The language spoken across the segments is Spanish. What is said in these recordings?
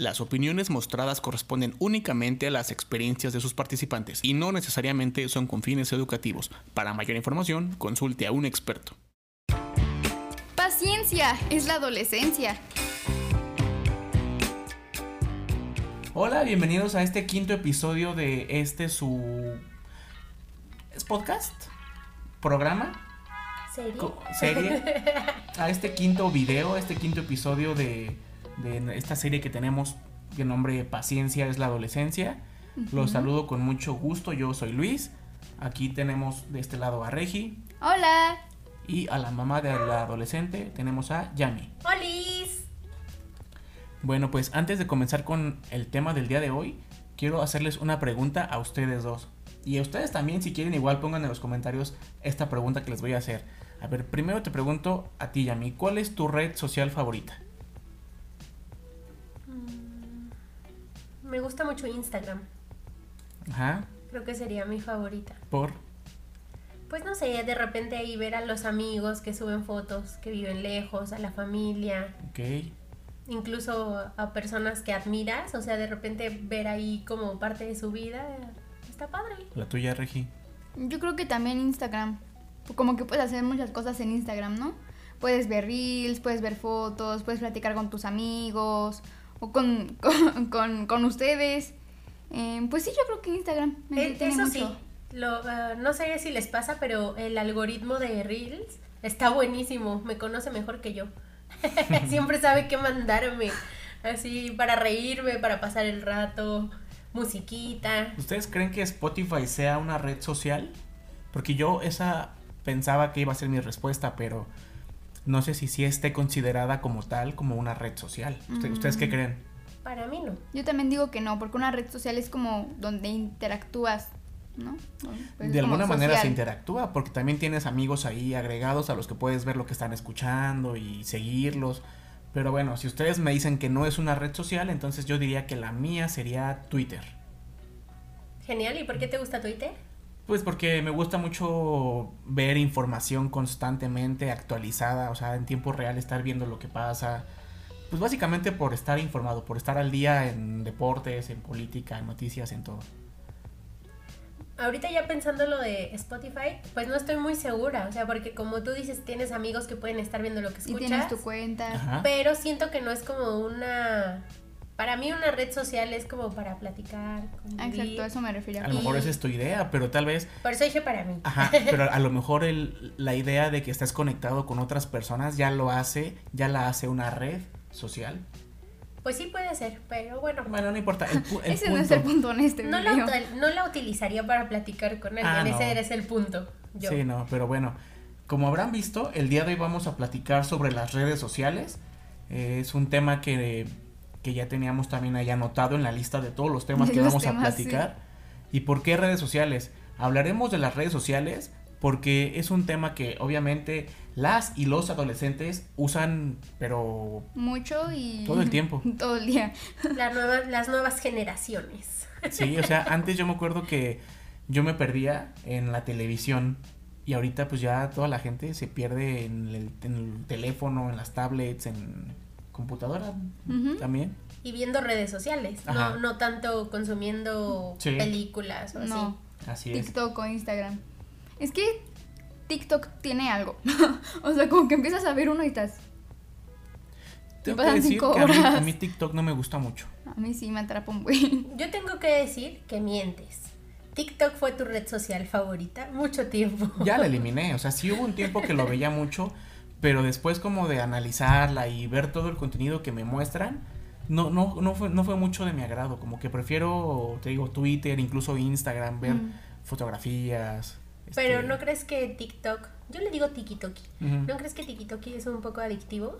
Las opiniones mostradas corresponden únicamente a las experiencias de sus participantes y no necesariamente son con fines educativos. Para mayor información, consulte a un experto. Paciencia, es la adolescencia. Hola, bienvenidos a este quinto episodio de este su... ¿Es podcast? ¿Programa? ¿Serie? Co- ¿Serie? A este quinto video, este quinto episodio de, de esta serie que tenemos de nombre Paciencia es la adolescencia. Los saludo con mucho gusto, yo soy Luis. Aquí tenemos de este lado a Regi Hola. y a la mamá de la adolescente tenemos a Yami. ¡Holis! Bueno, pues antes de comenzar con el tema del día de hoy, quiero hacerles una pregunta a ustedes dos. Y a ustedes también, si quieren, igual pongan en los comentarios esta pregunta que les voy a hacer. A ver, primero te pregunto a ti, Yami, ¿cuál es tu red social favorita? Me gusta mucho Instagram. Ajá, Creo que sería mi favorita. por... Pues no sé, de repente ahí ver a los amigos que suben fotos, que viven lejos, a la familia, Ok, incluso a personas que admiras. O sea, de repente ver ahí como parte de su vida. Está padre. la tuya, Regi. Yo creo que también Instagram. Como que puedes hacer muchas cosas en Instagram, ¿no? Puedes ver reels, puedes ver fotos, puedes platicar con tus amigos o con, con, con- con ustedes. Eh, pues sí, yo creo que Instagram me Eh, Eso mucho. sí, lo, ah, no sé si les pasa, pero el algoritmo de Reels está buenísimo. Me conoce mejor que yo. Siempre sabe qué mandarme. Así, para reírme, para pasar el rato, musiquita. ¿Ustedes creen que Spotify sea una red social? Porque yo esa pensaba que iba a ser mi respuesta, pero no sé si sí esté considerada como tal, como una red social. ¿Usted- ¿Ustedes qué creen? Para mí no. Yo también digo que no, porque una red social es como donde interactúas, ¿no? Pues es de alguna manera se interactúa, porque también tienes amigos ahí agregados a los que puedes ver lo que están escuchando y seguirlos. Pero bueno, si ustedes me dicen que no es una red social, entonces yo diría que la mía sería Twitter. Genial. ¿Y por qué te gusta Twitter? Pues porque me gusta mucho ver información constantemente actualizada, o sea, en tiempo real estar viendo lo que pasa. Pues básicamente por estar informado, por estar al día en deportes, en política, en noticias, en todo. Ahorita ya pensando lo de Spotify, pues no estoy muy segura. O sea, porque como tú dices, tienes amigos que pueden estar viendo lo que Y escuchas. tienes tu cuenta. Ajá. Pero siento que no es como una... Para mí una red social es como para platicar. Ah, convivir. Exacto, a eso me refiero. A lo mejor Y- esa es tu idea, pero tal vez Por eso dije para mí. Ajá, pero a lo mejor el, la idea de que estás conectado con otras personas ya lo hace, ya la hace una red social. Pues sí puede ser, pero bueno. Bueno, no importa. El, pu- el Ese no es el punto- en este No la, no la utilizaría para platicar con alguien, Ah, no. ese es el punto. Yo. Sí, no, pero bueno. Como habrán visto, el día de hoy vamos a platicar sobre las redes sociales. Eh, es un tema que, que ya teníamos también ahí anotado en la lista de todos los temas De que los vamos a platicar. ¿Y por qué redes sociales? Hablaremos de las redes sociales porque es un tema que obviamente las y los adolescentes usan, pero Mucho y... Todo el tiempo. Todo el día. La nueva- las nuevas generaciones. Sí, o sea, antes yo me acuerdo que yo me perdía en la televisión y ahorita pues ya toda la gente se pierde en el, en el teléfono, en las tablets, en computadora también. Y viendo redes sociales, Ajá. no, no tanto consumiendo Sí. películas o así. No, Así es. TikTok o Instagram. Es que TikTok tiene algo. o sea, como que empiezas a ver uno y estás... Tengo que pasan decir cinco que a mí, horas. a mí TikTok no me gusta mucho. A mí sí me atrapa un buen. Yo tengo que decir que mientes. TikTok fue tu red social favorita mucho tiempo. Ya la eliminé, o sea, sí hubo un tiempo que lo veía mucho, pero después como de analizarla y ver todo el contenido que me muestran, no, no, no, fue, no fue mucho de mi agrado, como que prefiero, te digo, Twitter, incluso Instagram, ver Mm. fotografías. Pero este, ¿no crees que TikTok, yo le digo TikToki, ujú. ¿no crees que TikToki es un poco adictivo?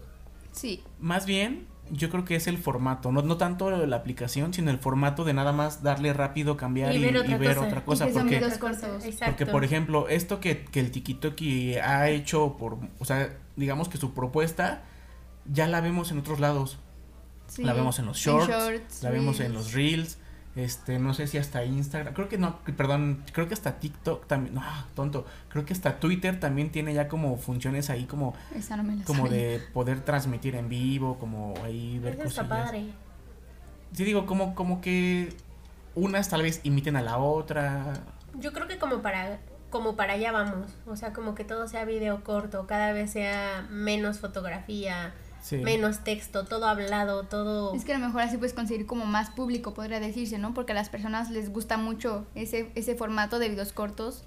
Sí. Más bien, yo creo que es el formato, no, no tanto la aplicación, sino el formato de nada más darle rápido, cambiar y, Y ver otra y ver cosa. otra cosa. Y que son porque, cortos. Porque, por ejemplo, esto que, que el TikToki ha hecho por, o sea, digamos que su propuesta ya la vemos en otros lados. sí. La vemos en los shorts, shorts, la vemos en los reels, este, no sé si hasta Instagram, creo que no, perdón, creo que hasta TikTok también, no, tonto, creo que hasta Twitter también tiene ya como funciones ahí como, Esa no me la como sabía. de poder transmitir en vivo, como ahí ver Eso está cosillas. padre. sí digo, como, como que unas tal vez imiten a la otra. Yo creo que como para como para allá vamos, o sea, como que todo sea video corto, cada vez sea menos fotografía, Sí. menos texto, todo hablado, todo Es que a lo mejor así puedes conseguir como más público, podría decirse, ¿no? Porque a las personas les gusta mucho ese, ese formato de videos cortos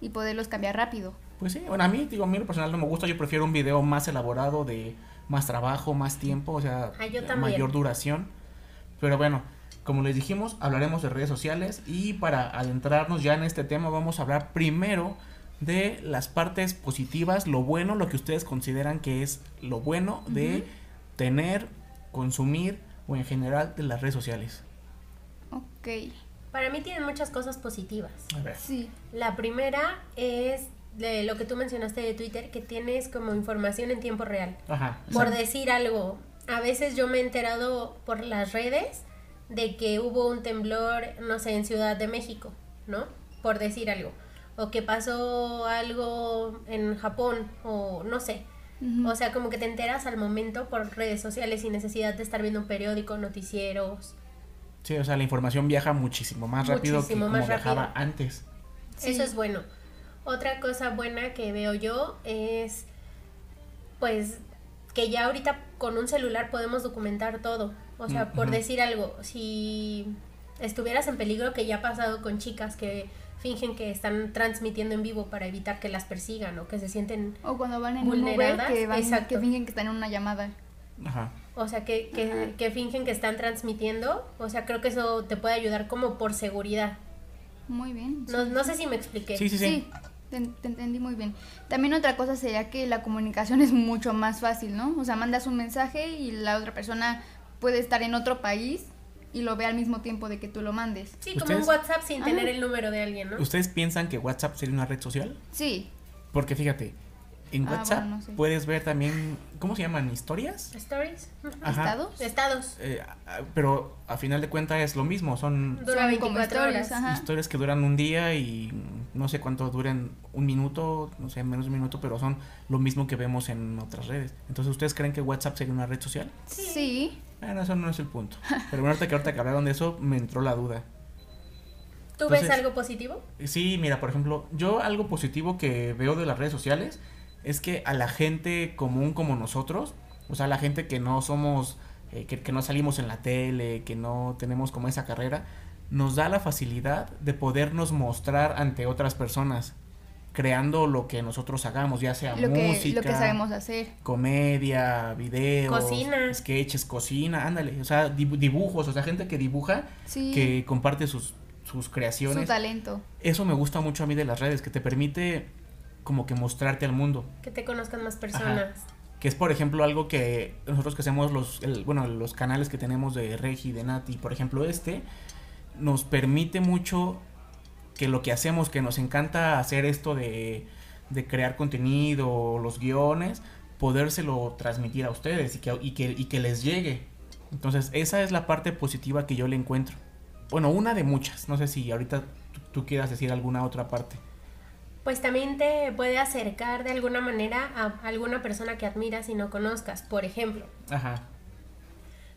y poderlos cambiar rápido. Pues sí, bueno, a mí, digo, a mí lo personal no me gusta, yo prefiero un video más elaborado, de más trabajo, más tiempo, o sea, Ah, mayor duración. Pero bueno, como les dijimos, hablaremos de redes sociales y para adentrarnos ya en este tema vamos a hablar primero de las partes positivas, lo bueno, lo que ustedes consideran que es lo bueno de tener, consumir o en general de las redes sociales. Ok, para mí tienen muchas cosas positivas. A ver. sí. La primera es de lo que tú mencionaste de Twitter, que tienes como información en tiempo real. Ajá. Por exacto. decir algo, a veces yo me he enterado por las redes de que hubo un temblor, no sé, en Ciudad de México, ¿no? Por decir algo. O que pasó algo en Japón, o no sé. O sea, como que te enteras al momento por redes sociales sin necesidad de estar viendo un periódico, noticieros. Sí, o sea, la información viaja muchísimo más rápido Muchísimo que como más viajaba rápido. antes. Sí. Eso es bueno. Otra cosa buena que veo yo es, pues, que ya ahorita con un celular podemos documentar todo. O sea, Mm, por decir algo, si estuvieras en peligro, que ya ha pasado con chicas que fingen que están transmitiendo en vivo para evitar que las persigan o que se sienten, O cuando van en Uber Vulneradas, que, van, exacto. que fingen que están en una llamada. Ajá. o sea, que, que, Ajá. que fingen que están transmitiendo. O sea, creo que eso te puede ayudar como por seguridad. Muy bien. No, no sé si me expliqué. Sí, sí, sí. Sí, te, te entendí muy bien. También otra cosa sería que la comunicación es mucho más fácil, ¿no? O sea, mandas un mensaje y la otra persona puede estar en otro país y lo ve al mismo tiempo de que tú lo mandes. Sí, como un ¿Ustedes? WhatsApp sin Ajá. tener el número de alguien, ¿no? ¿Ustedes piensan que WhatsApp sería una red social? Sí, Porque fíjate, en Ah, WhatsApp bueno, no sé. puedes ver también, ¿cómo se llaman? ¿Historias? Stories. Ajá. estados. Estados. Eh, a- pero a final de cuentas es lo mismo, son Dura Son 24 como stories, horas. ajá. historias que duran un día y no sé cuánto duren, un minuto, no sé, menos de un minuto, pero son lo mismo que vemos en otras redes. Entonces, ¿ustedes creen que WhatsApp sería una red social? Sí. Bueno, eso no es el punto. Pero bueno, ahorita que ahorita que hablaron de eso, me entró la duda. ¿Tú ves algo positivo? Sí, mira, por ejemplo, yo algo positivo que veo de las redes sociales es que a la gente común como nosotros, o sea, la gente que no somos, eh, que, que no salimos en la tele, que no tenemos como esa carrera, nos da la facilidad de podernos mostrar ante otras personas, creando lo que nosotros hagamos, ya sea Lo que, música, lo que sabemos hacer. comedia, videos, Cocina. sketches, cocina, ándale, o sea, dibu- dibujos, o sea, gente que dibuja, Sí. que comparte sus, sus su creaciones talento. eso me gusta mucho a mí de las redes, que te permite como que mostrarte al mundo. Que te conozcan más personas. Que es, por ejemplo, algo que nosotros que hacemos los, el- bueno, los canales que tenemos de Regi, de Nati, por ejemplo, este, nos permite mucho que lo que hacemos, que nos encanta hacer esto de, de crear contenido, los guiones, podérselo transmitir a ustedes y que, y, que, y que les llegue. Entonces, esa es la parte positiva que yo le encuentro. Bueno, una de muchas. No sé si ahorita tú, tú quieras decir alguna otra parte. Pues también te puede acercar de alguna manera a alguna persona que admiras y no conozcas. Por ejemplo, Ajá.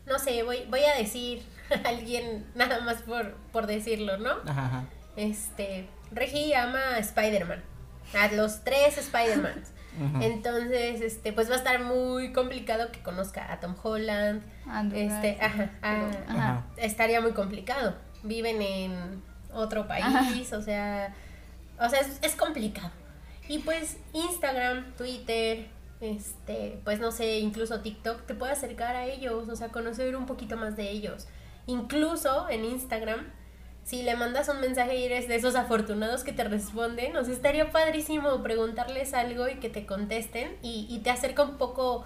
no sé, voy, voy a decir a alguien nada más por, por decirlo, ¿no? Ajá, ajá. Este, Regi ama a Spider-Man. A los tres Spider-Mans. Entonces, este, pues va a estar muy complicado que conozca a Tom Holland. Andrew Este, Garfield, ajá, Ajá. estaría muy complicado. Viven en otro país, o sea, o sea, es, es complicado. Y pues Instagram, Twitter, este, pues no sé, incluso TikTok te puede acercar a ellos, o sea, conocer un poquito más de ellos. Incluso en Instagram, si le mandas un mensaje y eres de esos afortunados que te responden, o sea, estaría padrísimo preguntarles algo y que te contesten y, y te acerca un poco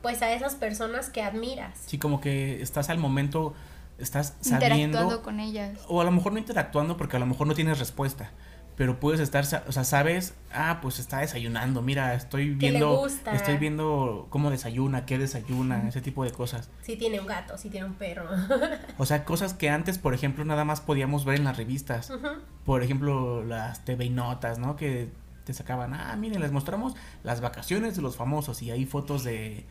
pues a esas personas que admiras. Sí, como que estás al momento, estás Interactuando sabiendo, con ellas. o a lo mejor no interactuando porque a lo mejor no tienes respuesta, pero puedes estar, o sea, sabes, ah, pues está desayunando, mira, estoy viendo, gusta. estoy viendo cómo desayuna, qué desayuna, ese tipo de cosas. Si tiene un gato, si tiene un perro. O sea, cosas que antes, por ejemplo, nada más podíamos ver en las revistas. Por ejemplo, las TV y notas, ¿no? Que te sacaban, ah, miren, les mostramos las vacaciones de los famosos y hay fotos de,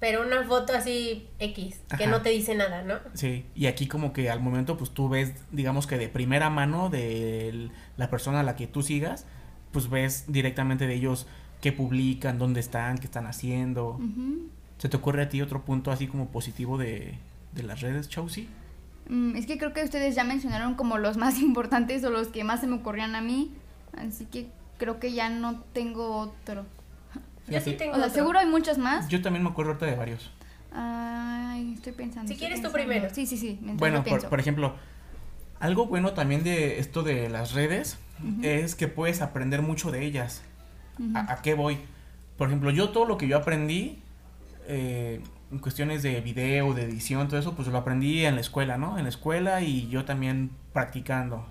pero una foto así X, que Ajá. no te dice nada, ¿no? Sí, y aquí como que al momento pues tú ves, digamos que de primera mano de el- la persona a la que tú sigas, pues ves directamente de ellos qué publican, dónde están, qué están haciendo. ¿Se te ocurre a ti otro punto así como positivo de, de las redes, Chelsea? Mm, es que creo que ustedes ya mencionaron como los más importantes o los que más se me ocurrían a mí. Así que creo que ya no tengo otro. Yo sí tengo O sea, otro. seguro hay muchos más. Yo también me acuerdo ahorita de varios. Ay, estoy pensando. Si estoy quieres tú pensando. primero. Sí, sí, sí. Bueno, por, ejemplo, algo bueno también de esto de las redes Ujú. es que puedes aprender mucho de ellas. Ujú. ¿A, a qué voy? Por ejemplo, yo todo lo que yo aprendí eh, en cuestiones de video, de edición, todo eso, pues lo aprendí en la escuela, ¿no? En la escuela y yo también practicando.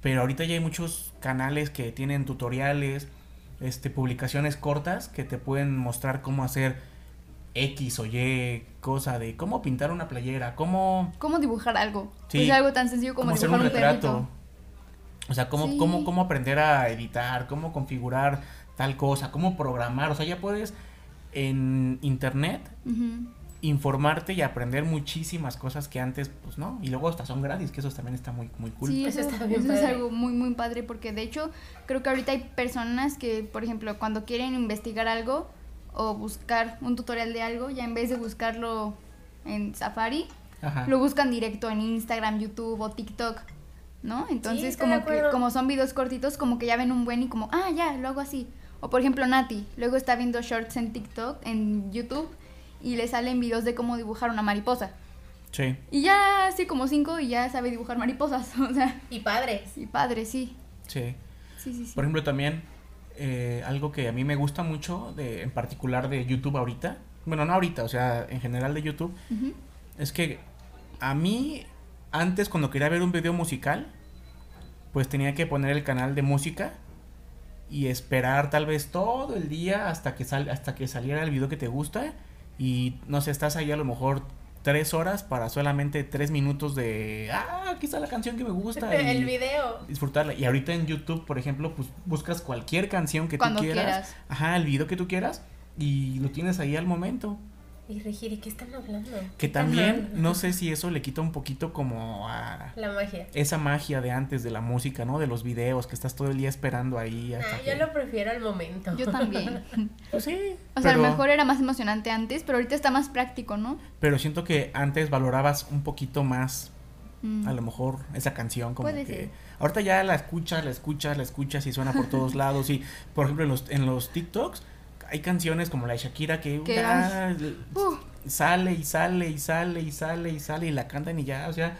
Pero ahorita ya hay muchos canales que tienen tutoriales, este, publicaciones cortas que te pueden mostrar cómo hacer X o Y cosa de cómo pintar una playera, cómo ¿Cómo dibujar algo? Sí. Pues algo tan sencillo como cómo hacer dibujar un un, retrato. perrito. O sea, cómo, Sí. cómo, cómo aprender a editar, cómo configurar tal cosa, cómo programar. O sea, ya puedes en internet. Informarte y aprender muchísimas cosas que antes, pues no. Y luego hasta son gratis, que eso también está muy, muy cool. Sí, Eso eso, está bien eso es algo muy, muy padre porque de hecho creo que ahorita hay personas que, por ejemplo, cuando quieren investigar algo o buscar un tutorial de algo, ya en vez de buscarlo en Safari, Ajá. lo buscan directo en Instagram, YouTube o TikTok, ¿no? Entonces como que como son videos cortitos, como que ya ven un buen y como, ah, ya, lo hago así. O por ejemplo Nati, luego está viendo shorts en TikTok, en YouTube y le salen videos de cómo dibujar una mariposa. Sí. Y ya así como cinco y ya sabe dibujar mariposas, o sea, Y padres. y padre, sí. Sí. Sí, sí, sí. Por ejemplo, también eh, algo que a mí me gusta mucho, de, en particular de YouTube ahorita, bueno, no ahorita, o sea, en general de YouTube, es que a mí, antes cuando quería ver un video musical, pues tenía que poner el canal de música y esperar tal vez todo el día hasta que, sal, hasta que saliera el video que te gusta y no sé, estás ahí a lo mejor tres horas para solamente tres minutos de, ah, aquí está la canción que me gusta. El video. disfrutarla. Y ahorita en YouTube, por ejemplo, pues buscas cualquier canción que Cuando tú quieras. quieras. Ajá, el video que tú quieras. Y lo tienes ahí al momento. Y Regiri, ¿qué están hablando? Que también, no sé si eso le quita un poquito como a La magia. esa magia de antes de la música, ¿no? De los videos, que estás todo el día esperando ahí. Hasta Ah, que- yo lo prefiero al momento. Yo también. Pues sí. O sea, a lo mejor era más emocionante antes, pero ahorita está más práctico, ¿no? pero siento que antes valorabas un poquito más Mm. a lo mejor esa canción como Puede que ser. ahorita ya la escuchas, la escuchas, la escuchas y suena por todos lados y por ejemplo en los en los TikToks hay canciones como la de Shakira que, ah, Uh, sale y sale y sale y sale y sale y la cantan y ya, o sea,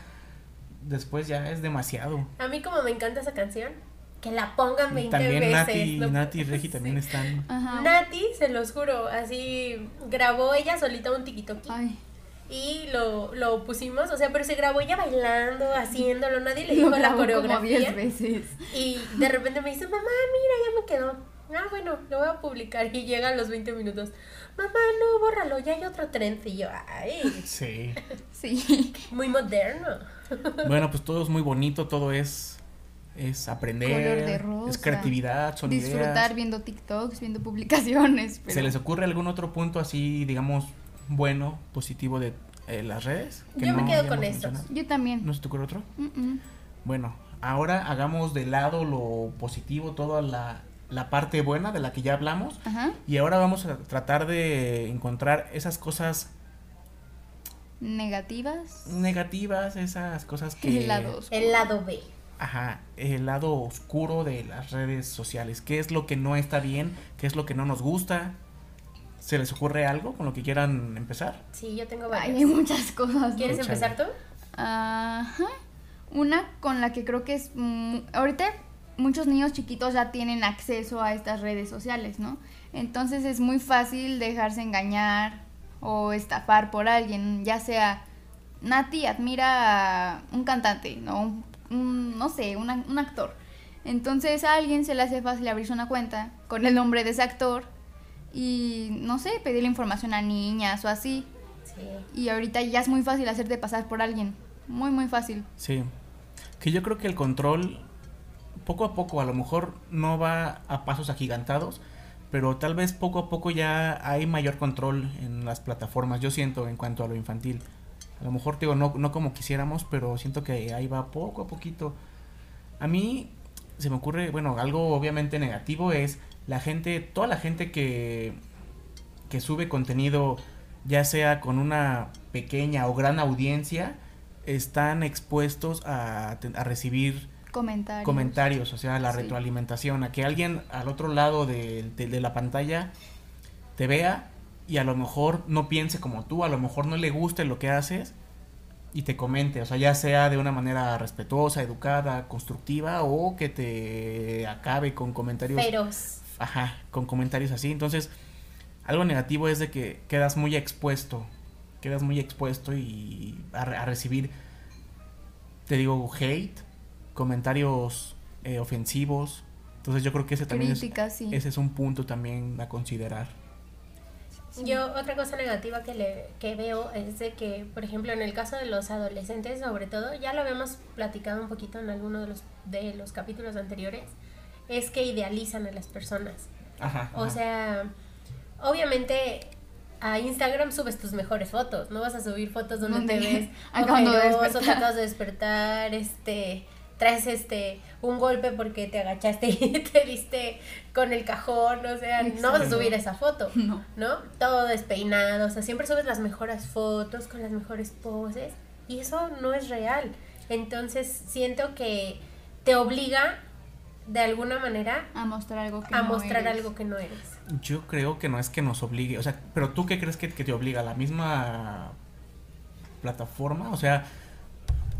después ya es demasiado. A mí como me encanta esa canción, que la pongan 20 También veces. Nati, no Nati y Regi también están ajá. Nati, se los juro, así grabó ella solita un tikitoki Ay, y lo, lo pusimos, o sea, pero se grabó ella bailando, haciéndolo, nadie le lo dijo la como coreografía. 10 veces. Y de repente me dice, mamá, mira, ya me quedó. Ah, bueno, lo voy a publicar. Y llegan los 20 minutos. Mamá, no, bórralo, ya hay otro trend. Y yo, ay, Sí. Sí. muy moderno. Bueno, pues todo es muy bonito, todo es es aprender, Color de rosa. es creatividad, son Disfrutar ideas. viendo TikToks, viendo publicaciones. Pero... ¿Se les ocurre algún otro punto así, digamos, bueno, positivo de eh, las redes? que Yo me quedo con mencionado? Yo también. ¿No se te ocurre otro? Mm, mm. Bueno, ahora hagamos de lado lo positivo, toda la, la parte buena de la que ya hablamos. Ajá. Y ahora vamos a tratar de encontrar esas cosas Negativas. negativas, esas cosas que... El lado oscuro. El lado B. Ajá, el lado oscuro de las redes sociales. ¿Qué es lo que no está bien? ¿Qué es lo que no nos gusta? ¿Se les ocurre algo con lo que quieran empezar? Sí, yo tengo Ay, hay muchas cosas. ¿Quieres empezar tú? Ajá. Una con la que creo que es... mm, ahorita muchos niños chiquitos ya tienen acceso a estas redes sociales, ¿no? Entonces es muy fácil dejarse engañar o estafar por alguien, ya sea Nati admira a un cantante, ¿no? Un, un- no sé, una- un actor. Entonces a alguien se le hace fácil abrirse una cuenta con el nombre de ese actor y, no sé, pedirle información a niñas o así. Sí. Y ahorita ya es muy fácil hacerte pasar por alguien. Muy, muy fácil. Sí. Que yo creo que el control, poco a poco, a lo mejor no va a pasos agigantados, pero tal vez poco a poco ya hay mayor control en las plataformas, yo siento, en cuanto a lo infantil. A lo mejor, digo, no, no como quisiéramos, pero siento que ahí va poco a poquito. A mí se me ocurre, bueno, algo obviamente negativo es la gente, toda la gente que, que sube contenido, ya sea con una pequeña o gran audiencia, están expuestos a, a recibir Comentarios. comentarios, o sea, la Sí. retroalimentación, a que alguien al otro lado de, de- de la pantalla te vea y a lo mejor no piense como tú, a lo mejor no le guste lo que haces y te comente, o sea, ya sea de una manera respetuosa, educada, constructiva o que te acabe con comentarios Feroz. Ajá, con comentarios así. Entonces, algo negativo es de que quedas muy expuesto. Quedas muy expuesto y a, re- a recibir, te digo, hate, comentarios eh, ofensivos. Entonces yo creo que ese también es, sí. ese es un punto también a considerar. Yo otra cosa negativa que, le, que veo es de que, por ejemplo, en el caso de los adolescentes, sobre todo, ya lo habíamos platicado un poquito en alguno de los, de los capítulos anteriores, es que idealizan a las personas. Ajá. O sea, obviamente a Instagram subes tus mejores fotos, no vas a subir fotos donde te ves acabando de ojeroso, acabas de despertar, este, traes este un golpe porque te agachaste y te diste con el cajón, o sea, no vas a subir esa foto, No. ¿no? Todo despeinado, o sea, siempre subes las mejores fotos con las mejores poses y eso no es real. Entonces, siento que te obliga de alguna manera A mostrar algo que a no mostrar eres. algo que no eres. Yo creo que no es que nos obligue, o sea, pero tú qué crees que, que te obliga? ¿La misma plataforma? O sea,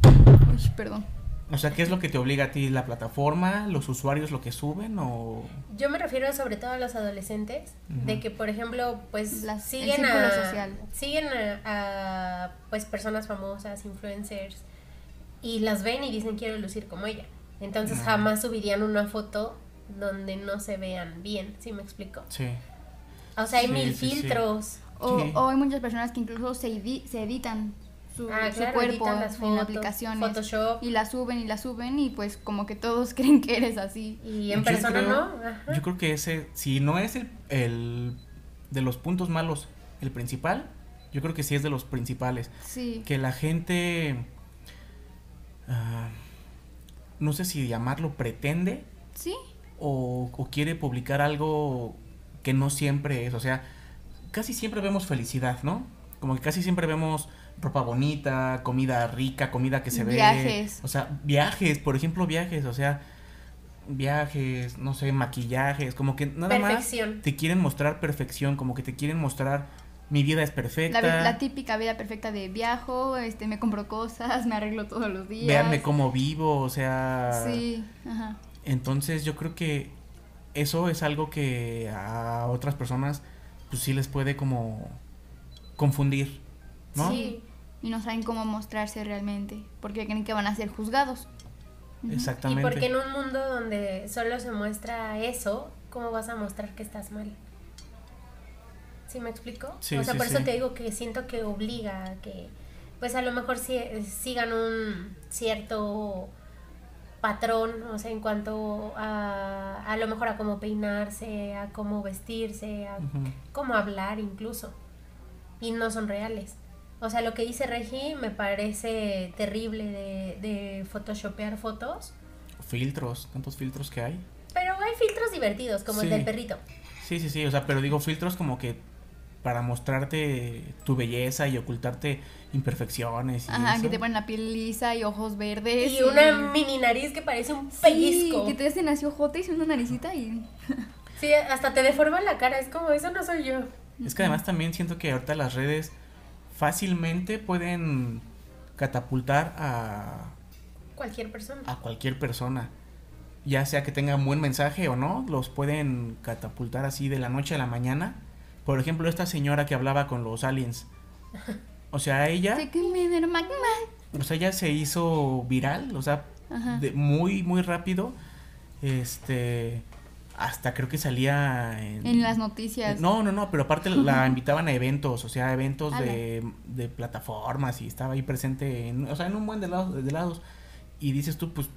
Uy, perdón. O sea, ¿qué es lo que te obliga a ti? ¿La plataforma? ¿Los usuarios lo que suben? ¿O...? Yo me refiero sobre todo a los adolescentes, de que por ejemplo, pues Las- siguen a social. siguen a, a, pues personas famosas, influencers y las ven y dicen quiero lucir como ella. Entonces jamás subirían una foto donde no se vean bien, ¿sí me explico? Sí. O sea, hay Sí, mil sí, sí. filtros. O, Sí. o hay muchas personas que incluso se, edi- se editan su, Ah, su claro, cuerpo las en aplicaciones. Photoshop. Y la suben y la suben y pues como que todos creen que eres así. Y en Yo persona creo- no. Ajá. Yo creo que ese, si no es el, el de los puntos malos el principal, yo creo que sí es de los principales. Sí. Que la gente, ah, no sé si llamarlo pretende Sí. o, o quiere publicar algo que no siempre es. O sea, casi siempre vemos felicidad, ¿no? Como que casi siempre vemos ropa bonita, comida rica, comida que se ve. Viajes. O sea, viajes, por ejemplo, viajes, o sea, viajes, no sé, maquillajes, como que nada Perfección. más te quieren mostrar perfección, como que te quieren mostrar mi vida es perfecta. La, la típica vida perfecta de viajo, este, me compro cosas, me arreglo todos los días. Véanme cómo vivo, o sea. Sí, ajá. Entonces yo creo que eso es algo que a otras personas pues sí les puede como confundir, ¿no? Sí. Y no saben cómo mostrarse realmente, porque creen que van a ser juzgados. Ujú. Y Exactamente. porque en un mundo donde solo se muestra eso, ¿cómo vas a mostrar que estás mal? ¿Sí me explico? Sí, o sea, sí, por eso sí. te digo que siento que obliga a que, pues a lo mejor si, sigan un cierto patrón, o sea, en cuanto a, a lo mejor a cómo peinarse, a cómo vestirse, a cómo hablar incluso. Y no son reales. O sea, lo que dice Regi me parece terrible de, de photoshopear fotos. Filtros, tantos filtros que hay. Pero hay filtros divertidos, como el del perrito. Sí, sí, sí, o sea, pero digo filtros como que para mostrarte tu belleza y ocultarte imperfecciones y Ajá, eso. que te ponen la piel lisa y ojos verdes. Y una mini nariz que parece un pellizco. Sí, que te hacen así ojotes y una naricita y... Sí, hasta te deforman la cara. Es como, eso no soy yo. Es que además también siento que ahorita las redes fácilmente pueden catapultar a, Cualquier persona. a cualquier persona. Ya sea que tenga un buen mensaje o no, los pueden catapultar así de la noche a la mañana. Por ejemplo, esta señora que hablaba con los aliens. O sea, ella, o sea, ella se hizo viral, o sea, de- muy, muy rápido. Este, hasta creo que salía en, En las noticias. No, no, no, pero aparte la invitaban a eventos, o sea, eventos de, de plataformas y estaba ahí presente, en, o sea, en un buen de lados, de lados. Y dices tú, pues,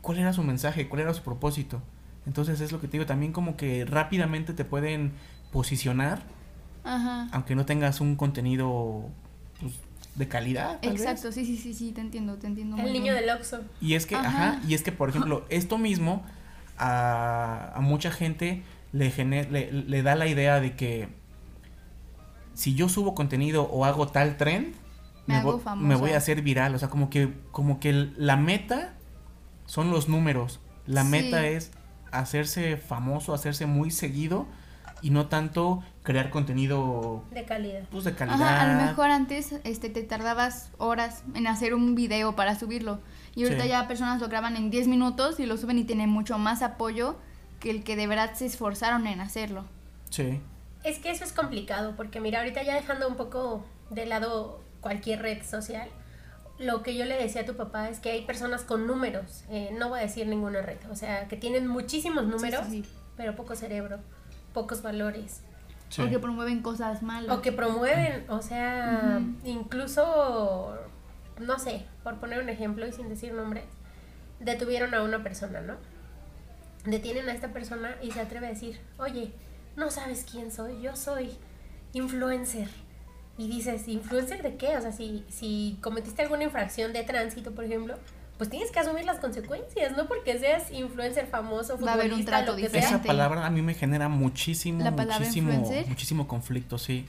¿cuál era su mensaje? ¿Cuál era su propósito? Entonces es lo que te digo, también como que rápidamente te pueden posicionar, Ajá. aunque no tengas un contenido pues, de calidad. tal vez. Exacto, sí, sí, sí, sí, te entiendo, te entiendo. muy El niño bien. del Oxxo. Y es que, Ajá. ajá, y es que, por ejemplo, esto mismo a, a mucha gente le, gener- le, le da la idea de que si yo subo contenido o hago tal trend, Me vo- voy a hacer viral. O sea, como que, como que la meta son los números. La Sí. meta es hacerse famoso, hacerse muy seguido y no tanto crear contenido De calidad. pues, de calidad. Ajá, a lo mejor antes este, te tardabas horas en hacer un video para subirlo. Y ahorita Sí. ya personas lo graban en 10 minutos y lo suben y tienen mucho más apoyo que el que de verdad se esforzaron en hacerlo. Sí, Es que eso es complicado, porque mira, ahorita ya dejando un poco de lado cualquier red social, lo que yo le decía a tu papá es que hay personas con números, eh, no voy a decir ninguna red, o sea, que tienen muchísimos números, Sí, sí, sí. pero poco cerebro, pocos valores, sí. O que promueven cosas malas. o que promueven, o sea, incluso, no sé, por poner un ejemplo y sin decir nombres, detuvieron a una persona, ¿no? Detienen a esta persona y se atreve a decir, oye, no sabes quién soy, yo soy influencer. Y dices, ¿influencer de qué? O sea, si, si cometiste alguna infracción de tránsito, por ejemplo, pues tienes que asumir las consecuencias, no porque seas influencer famoso, Va a haber un futbolista, trato lo que Esa sea. diferente. palabra a mí me genera muchísimo, ¿La palabra muchísimo, influencer? muchísimo conflicto, sí.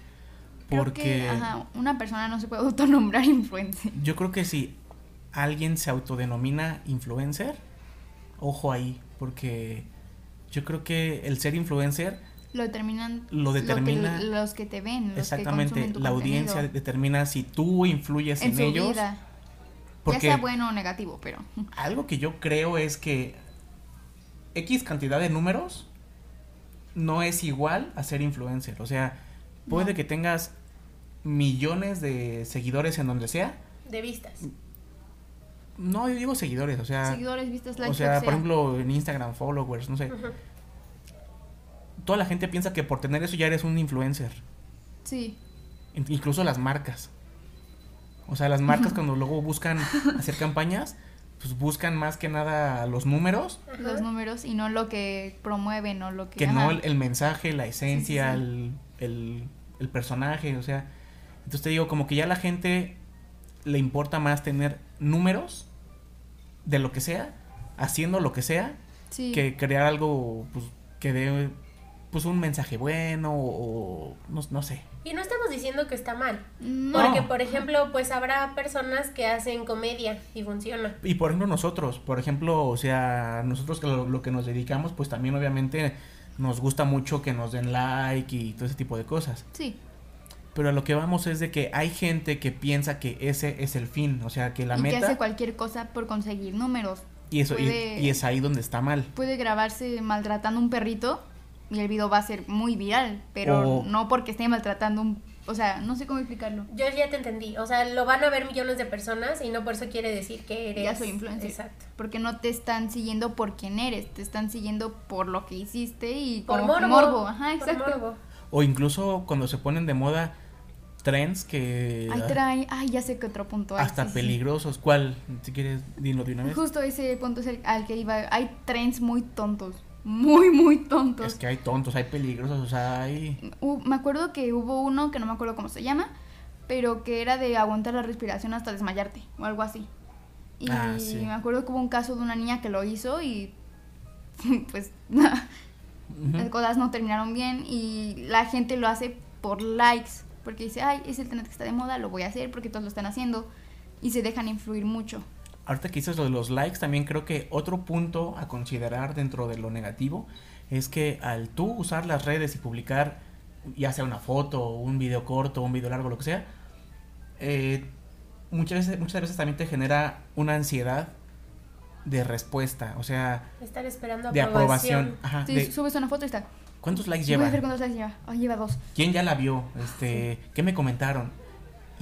Porque que, ajá, una persona no se puede autonombrar influencer. yo creo que si alguien se autodenomina influencer, ojo ahí, porque yo creo que el ser influencer, Lo determinan Lo que- determina- los que te ven, los exactamente, que consumen tu la audiencia determina si tú influyes en, en su ellos. vida. Porque Ya sea bueno o negativo, pero algo que yo creo es que X cantidad de números no es igual a ser influencer. O sea, puede No. que tengas millones de seguidores en donde sea. De vistas. No, yo digo seguidores, o sea, seguidores, vistas, likes, o sea, por ejemplo, en Instagram, followers, no sé. Toda la gente piensa que por tener eso ya eres un influencer. Sí, In- Incluso las marcas. O sea, las marcas cuando luego buscan hacer campañas, pues buscan más que nada los números Ajá. los números y no lo que promueven o lo que... que ajá. no el, el mensaje, la esencia, sí. El, el- el personaje, o sea, entonces te digo, como que ya a la gente le importa más tener números de lo que sea, haciendo lo que sea, Sí. que crear algo pues, que dé pues un mensaje bueno o, o no, no sé. Y no estamos diciendo que está mal. No. Porque, por ejemplo, pues habrá personas que hacen comedia y funciona. Y por ejemplo nosotros, por ejemplo, o sea, nosotros que lo, lo que nos dedicamos, pues también obviamente nos gusta mucho que nos den like y todo ese tipo de cosas. Sí. Pero a lo que vamos es de que hay gente que piensa que ese es el fin, o sea, que la y que meta hace cualquier cosa por conseguir números. y eso y- puede- y, es ahí donde está mal. Puede grabarse maltratando un perrito y el video va a ser muy viral, pero O- no porque esté maltratando un... O sea, no sé cómo explicarlo. Yo ya te entendí. O sea, lo van a ver millones de personas y no por eso quiere decir que eres. Ya soy influencer. Exacto. Porque no te están siguiendo por quién eres, te están siguiendo por lo que hiciste y Por como que morbo. Ajá, por exacto. morbo. O incluso cuando se ponen de moda trends que Ahí trae, ay, ya sé que otro punto hay. hasta sí, sí. peligrosos. ¿Cuál? Si quieres, dilo de una vez. Justo ese punto es el al que iba. Hay trends muy tontos. Muy, muy tontos. Es que hay tontos, hay peligrosos, o sea, hay... Me acuerdo que hubo uno que no me acuerdo cómo se llama, pero que era de aguantar la respiración hasta desmayarte o algo así. Y Ah, sí. me acuerdo que hubo un caso de una niña que lo hizo y pues Ujú. las cosas no terminaron bien y la gente lo hace por likes, porque dice, ay, es el trend que está de moda, lo voy a hacer porque todos lo están haciendo y se dejan influir mucho. Ahorita que dices lo de los likes, también creo que otro punto a considerar dentro de lo negativo es que al tú usar las redes y publicar ya sea una foto, un video corto, un video largo, lo que sea, eh, muchas, veces, muchas veces también te genera una ansiedad de respuesta, o sea, Estar esperando de aprobación. aprobación. Ajá, Si de, subes una foto y está. ¿Cuántos likes Voy a lleva? ver cuántos likes lleva. Ay, lleva dos. ¿Quién ya la vio? Este, ¿Qué me comentaron?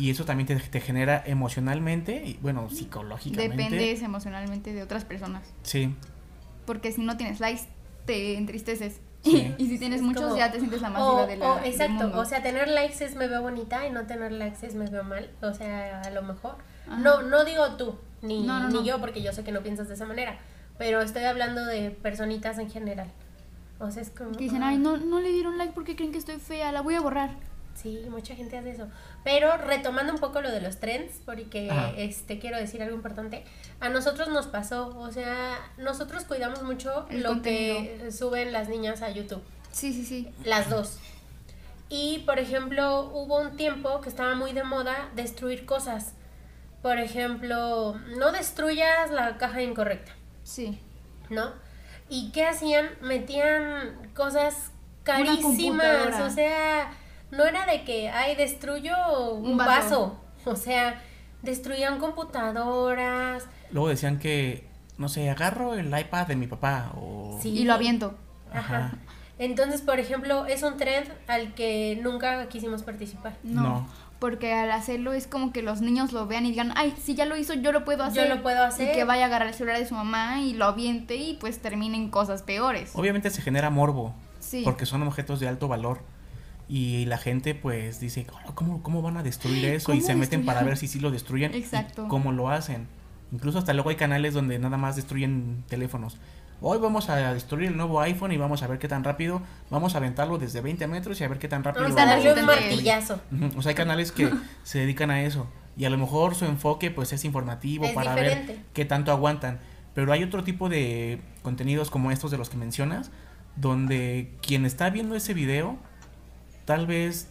Y eso también te, te genera emocionalmente y, bueno, psicológicamente. Dependes emocionalmente de otras personas. Sí, Porque si no tienes likes, te entristeces. Sí. y si tienes Es muchos, como- ya te sientes la más o, viva de la o- del exacto, mundo. o sea, tener likes es me veo bonita y no tener likes es me veo mal, o sea, a lo mejor. Ajá. No no digo tú, ni, No, no, ni no. yo, porque yo sé que no piensas de esa manera, pero estoy hablando de personitas en general. O sea, es como... Que dicen, ah, ay, no, no le dieron like porque creen que estoy fea, la voy a borrar. Sí, mucha gente hace eso. Pero retomando un poco lo de los trends, porque Ajá. este quiero decir algo importante. A nosotros nos pasó, o sea, nosotros cuidamos mucho El lo que suben las niñas a YouTube, Sí, sí, sí. las dos. Y por ejemplo, hubo un tiempo que estaba muy de moda destruir cosas. Por ejemplo, no destruyas la caja incorrecta. Sí. ¿no? ¿Y qué hacían? Metían cosas carísimas, o sea, no era de que, ay, destruyo un, Un vaso. vaso. o sea, destruían computadoras, Luego decían que, no sé, agarro el iPad de mi papá o... Sí. Y lo aviento. Ajá. Ajá. Entonces, por ejemplo, es un trend al que nunca quisimos participar. No, No. Porque al hacerlo es como que los niños lo vean y digan, ay, si ya lo hizo, yo lo puedo hacer. Yo lo puedo hacer. Y que vaya a agarrar el celular de su mamá y lo aviente y pues terminen cosas peores. Obviamente se genera morbo, Sí. porque son objetos de alto valor. Y la gente pues dice, "Oh, ¿cómo, cómo van a destruir eso? Y ¿Cómo se meten para ver si sí lo destruyen Exacto. y cómo lo hacen. Incluso hasta luego hay canales donde nada más destruyen teléfonos. Hoy vamos a destruir el nuevo iPhone y vamos a ver qué tan rápido. Vamos a aventarlo desde 20 metros y a ver qué tan rápido. Vamos a darle un martillazo. O sea, hay canales que se dedican a eso. Y a lo mejor su enfoque pues es informativo Es para diferente. ver qué tanto aguantan. Pero hay otro tipo de contenidos como estos de los que mencionas, donde quien está viendo ese video, tal vez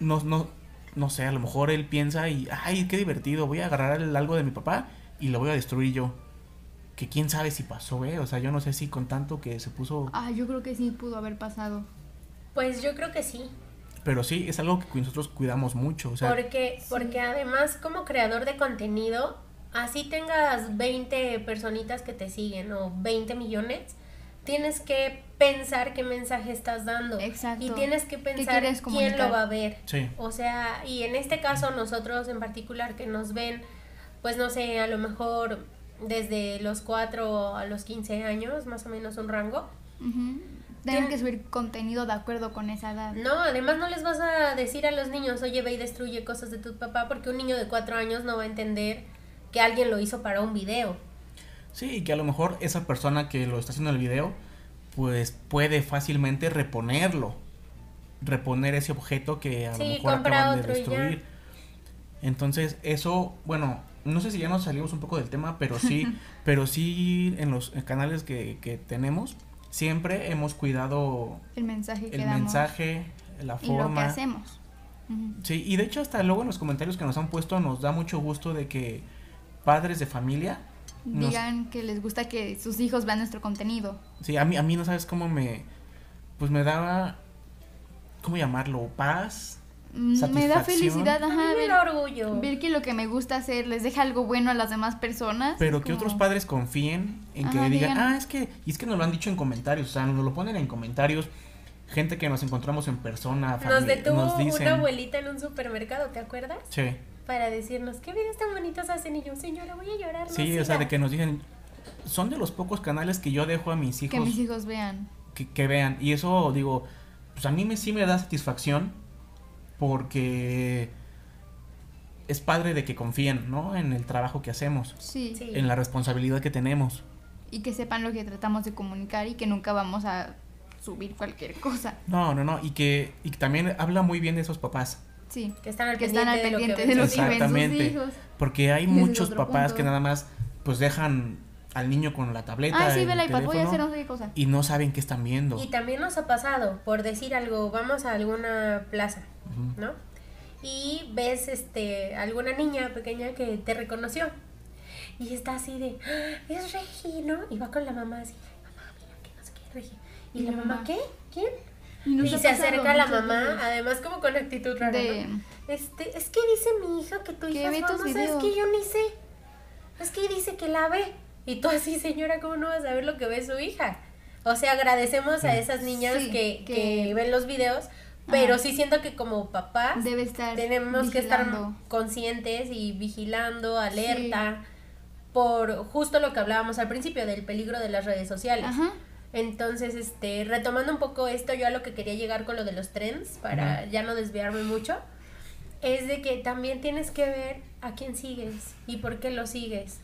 no, no, no sé, a lo mejor él piensa y, ay, qué divertido, voy a agarrar el- algo de mi papá y lo voy a destruir yo. Que quién sabe si pasó, ¿eh? O sea, yo no sé si con tanto que se puso... Ah, yo creo que sí pudo haber pasado. Pues yo creo que sí. Pero sí, es algo que nosotros cuidamos mucho. O sea, porque, porque además como creador de contenido, así tengas 20 personitas que te siguen o 20 millones, tienes que pensar qué mensaje estás dando. Exacto. Y tienes que pensar quién lo va a ver. sí. O sea, y en este caso nosotros en particular que nos ven, pues no sé, a lo mejor desde los 4 a los 15 años, más o menos un rango. Tienen que subir contenido de acuerdo con esa edad. No, además no les vas a decir a los niños, oye, ve y destruye cosas de tu papá, porque un niño de cuatro años no va a entender que alguien lo hizo para un video. Sí, y que a lo mejor esa persona que lo está haciendo en el video, pues puede fácilmente reponerlo. Reponer ese objeto que a Sí, lo mejor acaban de destruir. Entonces, eso, bueno, no sé si ya nos salimos un poco del tema, pero sí, pero sí en los canales que, que tenemos, siempre hemos cuidado El mensaje que el damos. mensaje, la y lo que forma. hacemos. Sí, y de hecho hasta luego en los comentarios que nos han puesto nos da mucho gusto de que padres de familia nos Digan que les gusta que sus hijos vean nuestro contenido. Sí, a mí, a mí no sabes cómo me. Pues me daba. ¿Cómo llamarlo? Paz. Mm, Me da felicidad, ajá, me ver, da orgullo. ver que lo que me gusta hacer les deja algo bueno a las demás personas. Pero que como- otros padres confíen en que Ajá, digan, digan. ah, es que. Y es que nos lo han dicho en comentarios, o sea, nos lo ponen en comentarios. Gente que nos encontramos en persona, Nos familia, detuvo nos dicen. una abuelita en un supermercado, ¿te acuerdas? Sí, Para decirnos, ¿qué videos tan bonitos hacen? Y yo, señora, voy a llorar. sí, o sea, siga". de que nos dicen. Son de los pocos canales que yo dejo a mis hijos que mis hijos vean. que, que vean. Y eso, digo, pues a mí me, sí me da satisfacción porque es padre de que confíen, ¿no? En el trabajo que hacemos, Sí. Sí. en la responsabilidad que tenemos. Y que sepan lo que tratamos de comunicar y que nunca vamos a subir cualquier cosa. No, no, no. Y que, y que también habla muy bien de esos papás. Sí. Que están al Que están al pendiente pendiente de lo que ven sus Exactamente. hijos. Porque hay muchos papás punto. que nada más pues dejan al niño con la tableta. Ah, sí, el ve el iPad, voy a hacer no sé qué cosa. Y no saben qué están viendo. Y también nos ha pasado, por decir algo, vamos a alguna plaza. ¿no? Y ves este alguna niña pequeña que te reconoció. Y está así de, "Ah, es Regi, ¿no? Y va con la mamá así, mamá, mira que no sé qué es Regi. Y, Y la la mamá, mamá, ¿qué? ¿Quién? Y ha se pasado acerca la mamá, además como con actitud rara, de- ¿no? Este, es que dice mi hija que tu hija es famosa, es que yo ni sé. Es que dice que la ve. Y tú así, señora, ¿cómo no vas a ver lo que ve su hija? O sea, agradecemos a esas niñas Sí, que, que- que ven los videos, pero Ajá. sí siento que como papás Debe estar tenemos que estar conscientes y vigilando, alerta, por justo lo que hablábamos al principio del peligro de las redes sociales. Ajá. Entonces, este, retomando un poco esto, yo a lo que quería llegar con lo de los trends, para ya no desviarme mucho, es de que también tienes que ver a quién sigues y por qué lo sigues,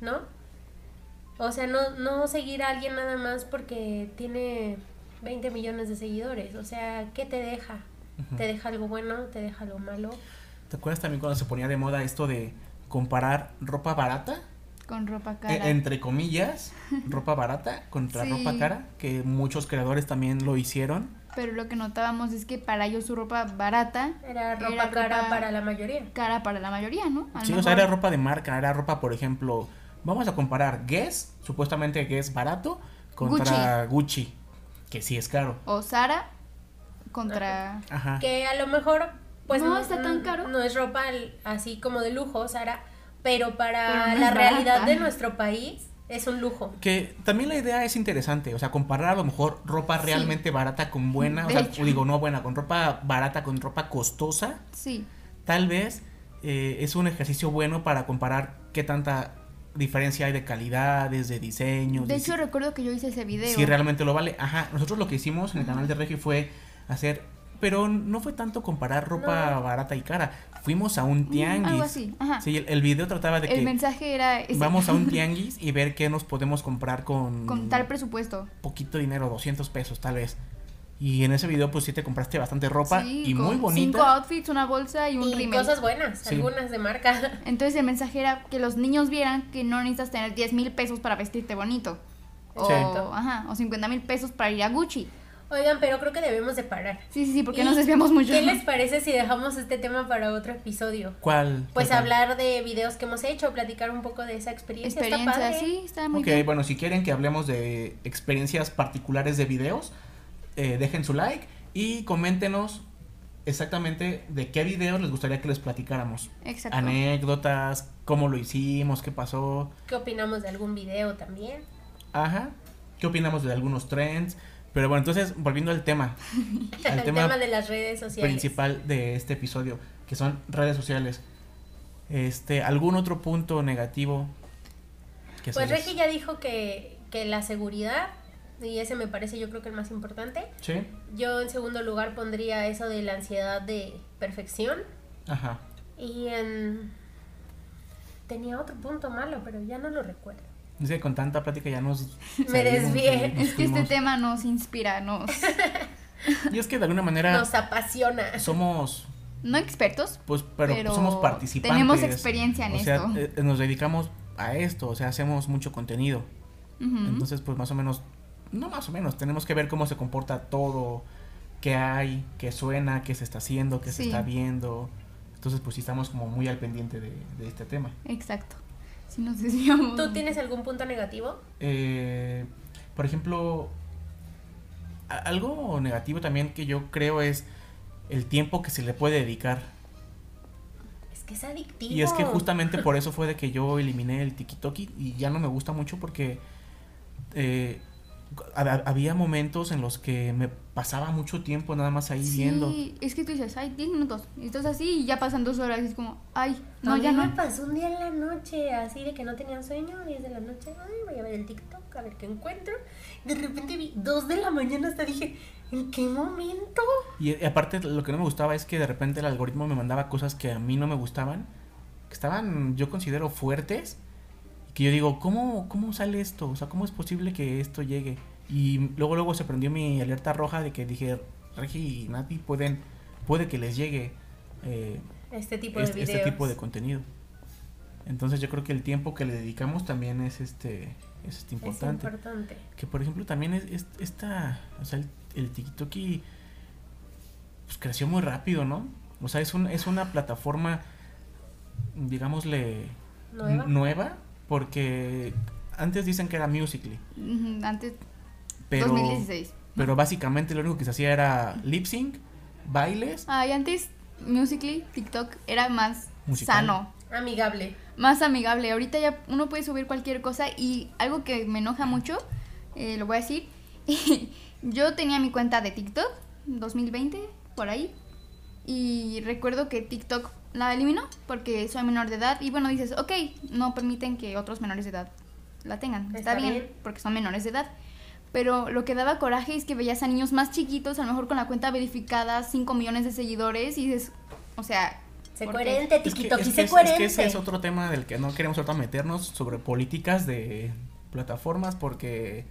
¿no? O sea, no, no seguir a alguien nada más porque tiene 20 millones de seguidores. O sea, ¿qué te deja? ¿Te deja algo bueno? ¿Te deja algo malo? ¿Te acuerdas también cuando se ponía de moda esto de comparar ropa barata? Con ropa E- cara. entre comillas, ropa barata contra Sí. ropa cara, que muchos creadores también lo hicieron. Pero lo que notábamos es que para ellos su ropa barata Era ropa Era cara ropa- para la mayoría. cara para la mayoría, ¿no? A Sí, o mejor- sea, era ropa de marca, era ropa, por ejemplo, vamos a comparar Guess, supuestamente Guess barato, contra Gucci, que sí es caro. O Sara contra... Ajá. Que a lo mejor, pues No está tan caro. No es ropa así como de lujo, Sara, pero para Pero la realidad barata. de nuestro país es un lujo. Que también la idea es interesante, o sea, comparar a lo mejor ropa Sí. realmente barata con buena, o sea, hecho. digo, no buena, con ropa barata con ropa costosa, Sí, tal vez eh, es un ejercicio bueno para comparar qué tanta diferencia hay de calidades, de diseños. de de hecho si- recuerdo que yo hice ese video. si realmente lo vale. Ajá, nosotros lo que hicimos en el canal de Regi fue hacer, pero no fue tanto comparar ropa No. barata y cara. Fuimos a un Mm, tianguis. algo así, ajá. Sí, el, el video trataba de El que mensaje era ese, vamos a un tianguis y ver qué nos podemos comprar con, con tal presupuesto. poquito dinero, 200 pesos tal vez. Y en ese video pues sí te compraste bastante ropa Sí, y muy bonita. Cinco outfits, una bolsa y un Y cosas buenas, Sí. algunas de marca. Entonces el mensaje era que los niños vieran que no necesitas tener 10 mil pesos para vestirte bonito. O, Sí. ajá, o 50 mil pesos para ir a Gucci. Oigan, pero creo que debemos de parar. Sí, sí, sí, porque ¿Y nos desviamos mucho. ¿Qué les parece si dejamos este tema para otro episodio? ¿Cuál? Pues ¿Cuál? hablar de videos que hemos hecho, platicar un poco de esa experiencia. Está Experiencia, padre. sí, está muy Ok, bien. bueno, si quieren que hablemos de experiencias particulares de videos, eh, dejen su like y coméntenos exactamente de qué videos les gustaría que les platicáramos. Exacto. Anécdotas, cómo lo hicimos, qué pasó. ¿Qué opinamos de algún video también? Ajá. ¿Qué opinamos de algunos trends? Pero bueno, entonces, volviendo al tema. al tema, tema de las redes sociales. principal de este episodio, que son redes sociales. Este, ¿algún otro punto negativo? Que Pues Regi ya dijo que, que la seguridad, y ese me parece yo creo que el más importante. Sí. Yo en segundo lugar pondría eso de la ansiedad de perfección. Ajá. Y en... Tenía otro punto malo, pero ya no lo recuerdo. Que con tanta plática ya nos... Me desvié. nos Es que este tema nos inspira, nos... Y es que de alguna manera Nos apasiona. somos, No expertos, pues, pero, Pero somos participantes. tenemos experiencia en o sea, esto. eh, nos dedicamos a esto, o sea, hacemos mucho contenido. Entonces, pues más o menos, no más o menos, tenemos que ver cómo se comporta todo, qué hay, qué suena, qué se está haciendo, qué se está viendo. Entonces, pues sí estamos como muy al pendiente de, de este tema. Exacto. Si nos desviamos. ¿Tú tienes algún punto negativo? Eh, por ejemplo, algo negativo también que yo creo es el tiempo que se le puede dedicar. Es que es adictivo. Y es que justamente por eso fue de que yo eliminé el TikTok y ya no me gusta mucho porque eh, había momentos en los que me pasaba mucho tiempo nada más ahí sí, viendo. es que tú dices, ay, 10 minutos. Y estás así y ya pasan dos horas. Y es como, ay, no, a ya mí no. me pasó un día en la noche, así de que no tenía sueño, 10 de la noche, ay, voy a ver el TikTok, a ver qué encuentro. De repente vi 2 de la mañana, hasta dije, ¿en qué momento? Y, y aparte lo que no me gustaba es que de repente el algoritmo me mandaba cosas que a mí no me gustaban, que estaban yo considero fuertes, que yo digo, ¿cómo, cómo sale esto? O sea, ¿cómo es posible que esto llegue? Y luego luego se prendió mi alerta roja de que dije, Regi y Nati pueden, puede que les llegue eh, Este tipo de este videos. tipo de contenido. Entonces yo creo que el tiempo que le dedicamos también es este es este Es importante. Que por ejemplo también es, es- esta, o sea, el, el TikTok y, pues creció muy rápido, ¿no? O sea, es, un, es una plataforma, digámosle, nueva, porque antes dicen que era Musically, Ujú, Antes, pero, 2016. pero básicamente lo único que se hacía era lip sync, bailes, Ay, antes Musically, TikTok era más Musical. sano, Amigable. más amigable. Ahorita ya uno puede subir cualquier cosa y algo que me enoja mucho, eh, lo voy a decir. Yo tenía mi cuenta de TikTok, 2020, por ahí. Y recuerdo que TikTok la eliminó porque soy menor de edad. Y bueno, dices, ok, no permiten que otros menores de edad la tengan. Está, Está bien, bien. porque son menores de edad. Pero lo que daba coraje es que veías a niños más chiquitos, a lo mejor con la cuenta verificada, 5 millones de seguidores. Y dices, o sea, Sé coherente, Es que, TikTok, es sé es- es coherente. que ese es otro tema del que no queremos ahorita meternos sobre políticas de plataformas porque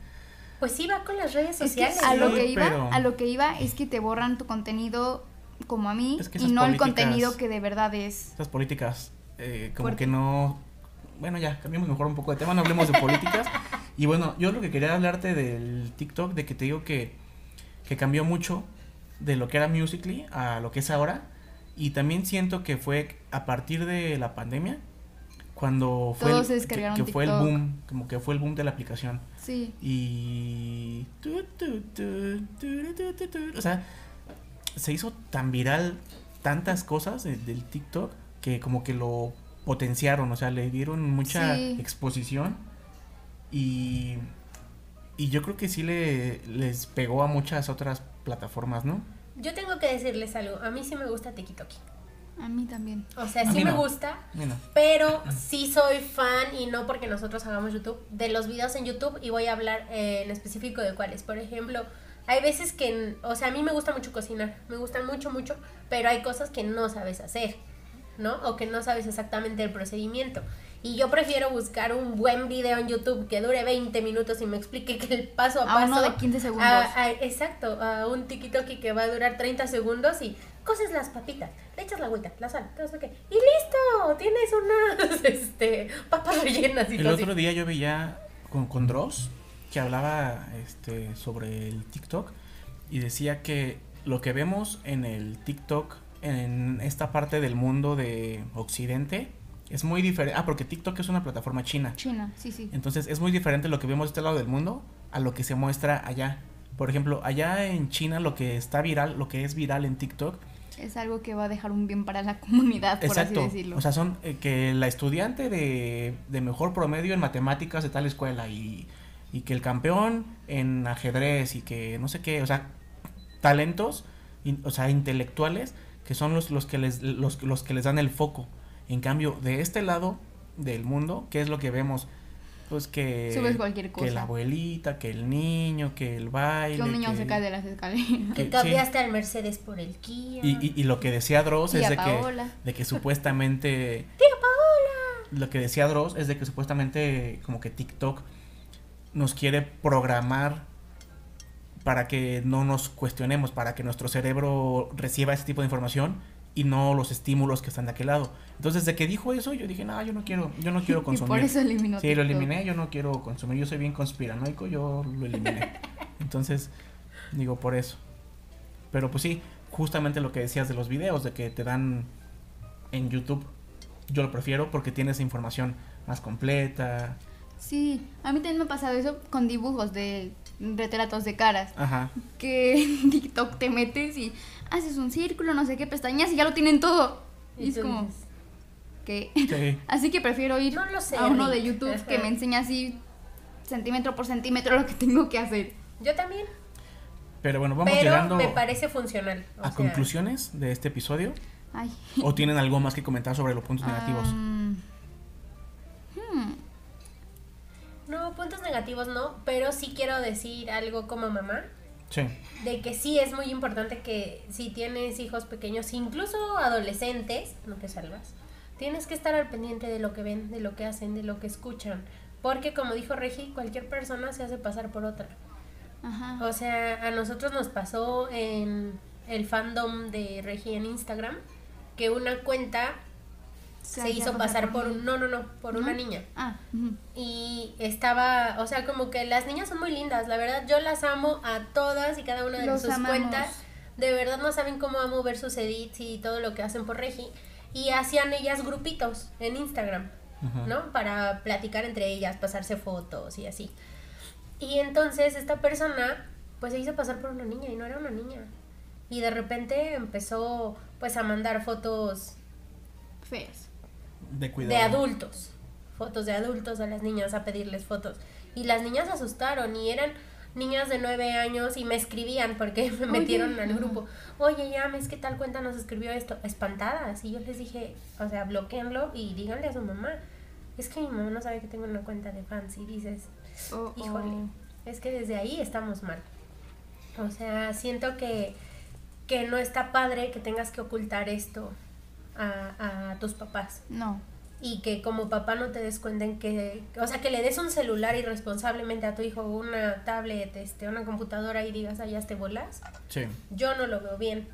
Pues sí, va con las redes Es que sociales. a lo Sí, que iba, pero- a lo que iba es que te borran tu contenido como a mí Es que y no el contenido que de verdad es. esas políticas eh, como Fuerte. que no bueno ya cambiamos mejor un poco de tema no hablemos de políticas y bueno yo lo que quería hablarte del TikTok de que te digo que que cambió mucho de lo que era Musically a lo que es ahora y también siento que fue a partir de la pandemia cuando fue Todos el, que, que fue el boom como que fue el boom de la aplicación Sí. y o sea se hizo tan viral tantas cosas de- del TikTok que como que lo potenciaron o sea le dieron mucha Sí. exposición y y yo creo que sí le les pegó a muchas otras plataformas no Yo tengo que decirles algo. A mí sí me gusta TikTok. A mí también. O sea, sí me no. gusta. Bueno, Pero sí soy fan, y no porque nosotros hagamos YouTube, de los videos en YouTube y voy a hablar eh, en específico de cuáles. Por ejemplo, hay veces que, o sea, a mí me gusta mucho cocinar, me gusta mucho, mucho, pero hay cosas que no sabes hacer, ¿no? O que no sabes exactamente el procedimiento. Y yo prefiero buscar un buen video en YouTube que dure 20 minutos y me explique que el paso a A paso. uno de 15 segundos. a- a- exacto, a un TikTok que va a durar 30 segundos y coces las papitas, le echas la agüita, la sal, no sé qué, y listo, tienes unas este, papas rellenas y el todo así. otro día yo veía con, con Dross que hablaba este sobre el TikTok y decía que lo que vemos en el TikTok en esta parte del mundo de Occidente es muy diferente. Ah, porque TikTok es una plataforma china. China, sí, sí. Entonces es muy diferente lo que vemos de este lado del mundo a lo que se muestra allá. Por ejemplo, allá en China lo que está viral, lo que es viral en TikTok, Es algo que va a dejar un bien para la comunidad, por exacto. así decirlo. O sea, son eh, que la estudiante de, de mejor promedio en matemáticas de tal escuela y, y que el campeón en ajedrez y que no sé qué, o sea, talentos, in- o sea, intelectuales que son los, los que les los, los que les dan el foco. En cambio, de este lado del mundo, ¿qué es lo que vemos? Pues que, Subes cualquier que la cosa. abuelita, que el niño, que el baile. que un niño que- se cae de las escaleras. que- Que sí. cambiaste al Mercedes por el Kia. Y, y, y lo que decía Dross Tía es de que, Paola. de que supuestamente... ¡Tía Paola! Lo que decía Dross es de que supuestamente como que TikTok nos quiere programar para que no nos cuestionemos, para que nuestro cerebro reciba ese tipo de información y no los estímulos que están de aquel lado. Entonces, de que dijo eso, yo dije, no, yo no quiero, yo no quiero Y consumir. por eso eliminó Sí, lo eliminé, yo no quiero consumir, yo soy bien conspiranoico, yo lo eliminé. Entonces, digo, por eso. Pero pues sí, justamente lo que decías de los videos, de que te dan en YouTube, yo lo prefiero porque tienes información más completa. Sí, a mí también me ha pasado eso con dibujos de retratos de caras. Ajá. Que en TikTok te metes y haces un círculo, no sé qué, pestañas y ya lo tienen todo. Y, es como, que Sí. Así que prefiero ir No lo sé, a uno de. YouTube que me enseña así centímetro por centímetro lo que tengo que hacer. Yo también. Pero bueno, vamos pero llegando me parece funcional. o a sea, conclusiones de este episodio. Ay. ¿O tienen algo más que comentar sobre los puntos negativos? Um, hmm, No, puntos negativos no, pero sí quiero decir algo como mamá. Sí. De que sí es muy importante que si tienes hijos pequeños, incluso adolescentes, no te salvas, tienes que estar al pendiente de lo que ven, de lo que hacen, de lo que escuchan. Porque como dijo Regi, cualquier persona se hace pasar por otra. ajá. O sea, a nosotros nos pasó en el fandom de Regi en Instagram que una cuenta se, hizo pasar por un... No, no, no, por una niña. Ah. Y estaba, o sea, como que las niñas son muy lindas, la verdad, yo las amo a todas y cada una de Los sus amamos. cuentas. De verdad no saben cómo amo ver sus edits y todo lo que hacen por Regi. Y hacían ellas grupitos en Instagram. ¿no? Para platicar entre ellas, pasarse fotos y así. Y entonces esta persona, pues se hizo pasar por una niña y no era una niña. Y de repente empezó, pues, a mandar fotos Feas. De adultos, fotos de adultos a las niñas a pedirles fotos. Y las niñas se asustaron y eran niñas de nueve años y me escribían porque me Oye, metieron al grupo. Oye, ya, es que tal cuenta nos escribió esto. Espantadas. Y yo les dije, o sea, bloqueenlo y díganle a su mamá. Es que mi mamá no sabe que tengo una cuenta de fans y dices, Oh, híjole, oh. es que desde ahí estamos mal. O sea, siento que, que no está padre que tengas que ocultar esto a, a tus papás. No. y que como papá no te des cuenta en que, o sea, que le des un celular irresponsablemente a tu hijo, una tablet, este, una computadora y digas, allá te bolas, Sí. yo no lo veo bien.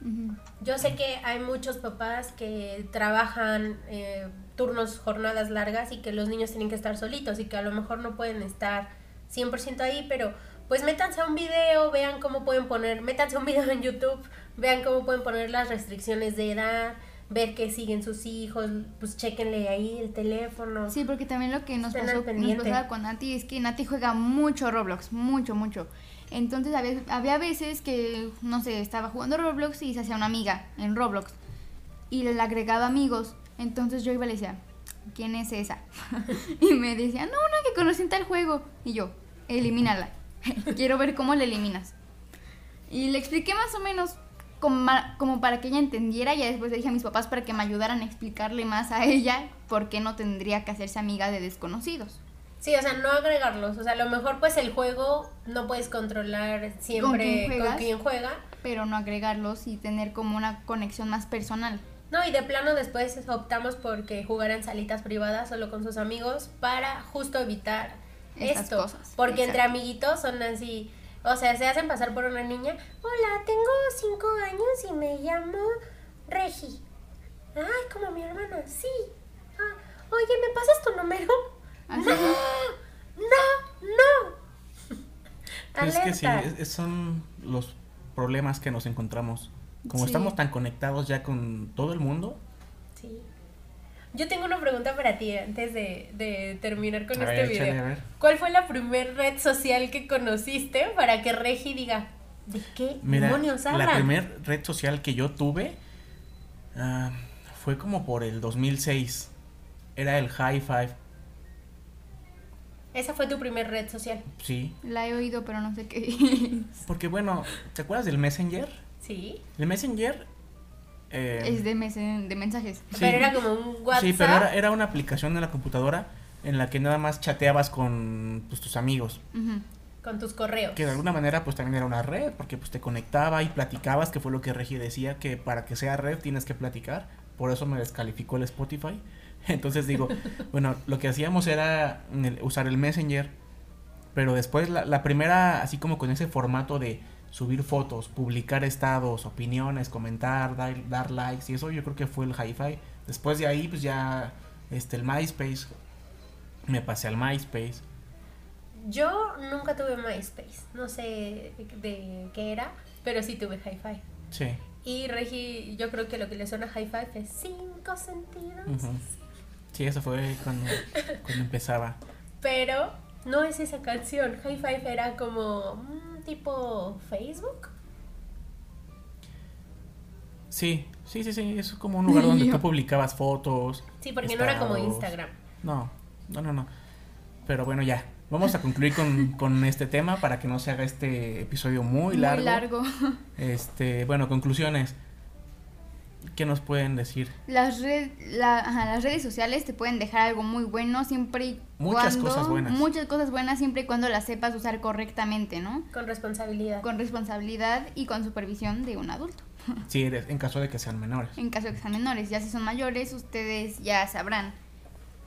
Yo sé que hay muchos papás que trabajan eh, turnos, jornadas largas y que los niños tienen que estar solitos y que a lo mejor no pueden estar 100% ahí, pero pues métanse a un video, vean cómo pueden poner, métanse a un video en YouTube, vean cómo pueden poner las restricciones de edad, ver que siguen sus hijos, pues chequenle ahí el teléfono. Sí, porque también lo que nos pasó nos pasaba con Nati es que Nati juega mucho Roblox, mucho, mucho. Entonces había, había veces que, no sé, estaba jugando Roblox y se hacía una amiga en Roblox y le agregaba amigos. Entonces yo iba y le decía, ¿quién es esa? y me decía, no, una que conocí en tal juego. Y yo, elimínala. Quiero ver cómo la eliminas. Y le expliqué más o menos como, como para que ella entendiera. Y después le dije a mis papás para que me ayudaran a explicarle más a ella por qué no tendría que hacerse amiga de desconocidos. Sí, o sea, no agregarlos, o sea, a lo mejor pues el juego no puedes controlar siempre quién con quién juega. Pero no agregarlos y tener como una conexión más personal. No, y de plano después optamos por que jugaran salitas privadas solo con sus amigos para justo evitar Esas esto. cosas, Porque entre amiguitos son así, o sea, se hacen pasar por una niña. Hola, tengo cinco años y me llamo Regi. Ay, como mi hermana, sí. Ah, oye, ¿me pasas tu número? Así no, no, no. Es que sí, es- es- son los problemas que nos encontramos. Como Sí. estamos tan conectados ya con todo el mundo. Sí. Yo tengo una pregunta para ti antes de, de terminar con A este ver, échale, video. a ver. ¿Cuál fue la primer red social que conociste para que Regi diga, ¿de qué Mira, demonios hablan? la primera red social que yo tuve ah, fue como por el 2006. Era el High Five. Esa fue tu primer red social. Sí. La he oído, pero no sé qué es. Porque bueno, ¿te acuerdas del Messenger? Sí. El Messenger... eh, Es de, mes- de mensajes. Sí. Pero era como un WhatsApp. Sí, pero era, era una aplicación de la computadora en la que nada más chateabas con pues, tus amigos. Con tus correos. Que de alguna manera pues también era una red, porque pues te conectaba y platicabas, que fue lo que Regi decía, que para que sea red tienes que platicar. Por eso me descalificó el Spotify. Entonces digo, bueno, lo que hacíamos era usar el Messenger. Pero después la, la primera, así como con ese formato de subir fotos, publicar estados, opiniones, comentar, dar, dar likes y eso yo creo que fue el hi-fi. Después de ahí pues ya este el MySpace. Me pasé al MySpace. Yo nunca tuve MySpace. No sé de qué era, pero sí tuve Hi-Fi. Sí. Y Regi, yo creo que lo que le suena a Hi-Fi es cinco sentidos. Sí, eso fue cuando, cuando empezaba. Pero no es esa canción. High Five era como mm, tipo Facebook. Sí, sí, sí, sí, es como un lugar donde tú publicabas fotos. Sí, porque no era como. Instagram. No, no, no, no. Pero bueno, ya. Vamos a concluir con, con este tema para que no se haga este episodio muy largo. Muy largo. Este, bueno, conclusiones. ¿Qué nos pueden decir? Las, red, la- ajá, las redes sociales te pueden dejar algo muy bueno siempre y Muchas cuando... cosas buenas. Muchas cosas buenas siempre y cuando las sepas usar correctamente, ¿no? Con responsabilidad. Con responsabilidad y con supervisión de un adulto. Eres, en caso de que sean menores. En caso de que sean menores, ya si son mayores, ustedes ya sabrán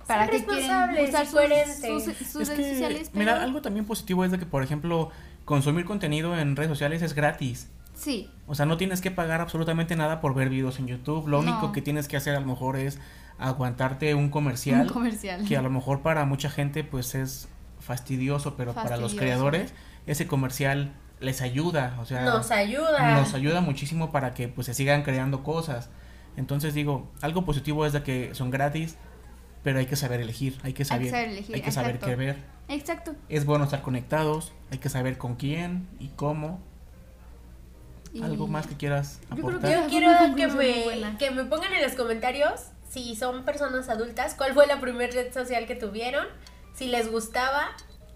qué quieren responsables usar sus, sus- sus es redes que, sociales. mira, pero- algo también positivo es de que, por ejemplo, consumir contenido en redes sociales es gratis. Sí, O sea, no tienes que pagar absolutamente nada por ver videos en YouTube. Lo único No. que tienes que hacer a lo mejor es aguantarte un comercial. un comercial. que a lo mejor para mucha gente pues es fastidioso, pero para los creadores ese comercial les ayuda, o sea, Nos ayuda. nos ayuda muchísimo para que pues se sigan creando cosas. Entonces digo, algo positivo es de que son gratis, pero hay que saber elegir, hay que saber, saber elegir, hay que saber qué ver. Exacto. Es bueno estar conectados, hay que saber con quién y cómo. Y- Algo más que quieras Yo creo aportar. que- Yo Fue quiero que me, que me pongan en los comentarios si son personas adultas, cuál fue la primera red social que tuvieron, si les gustaba,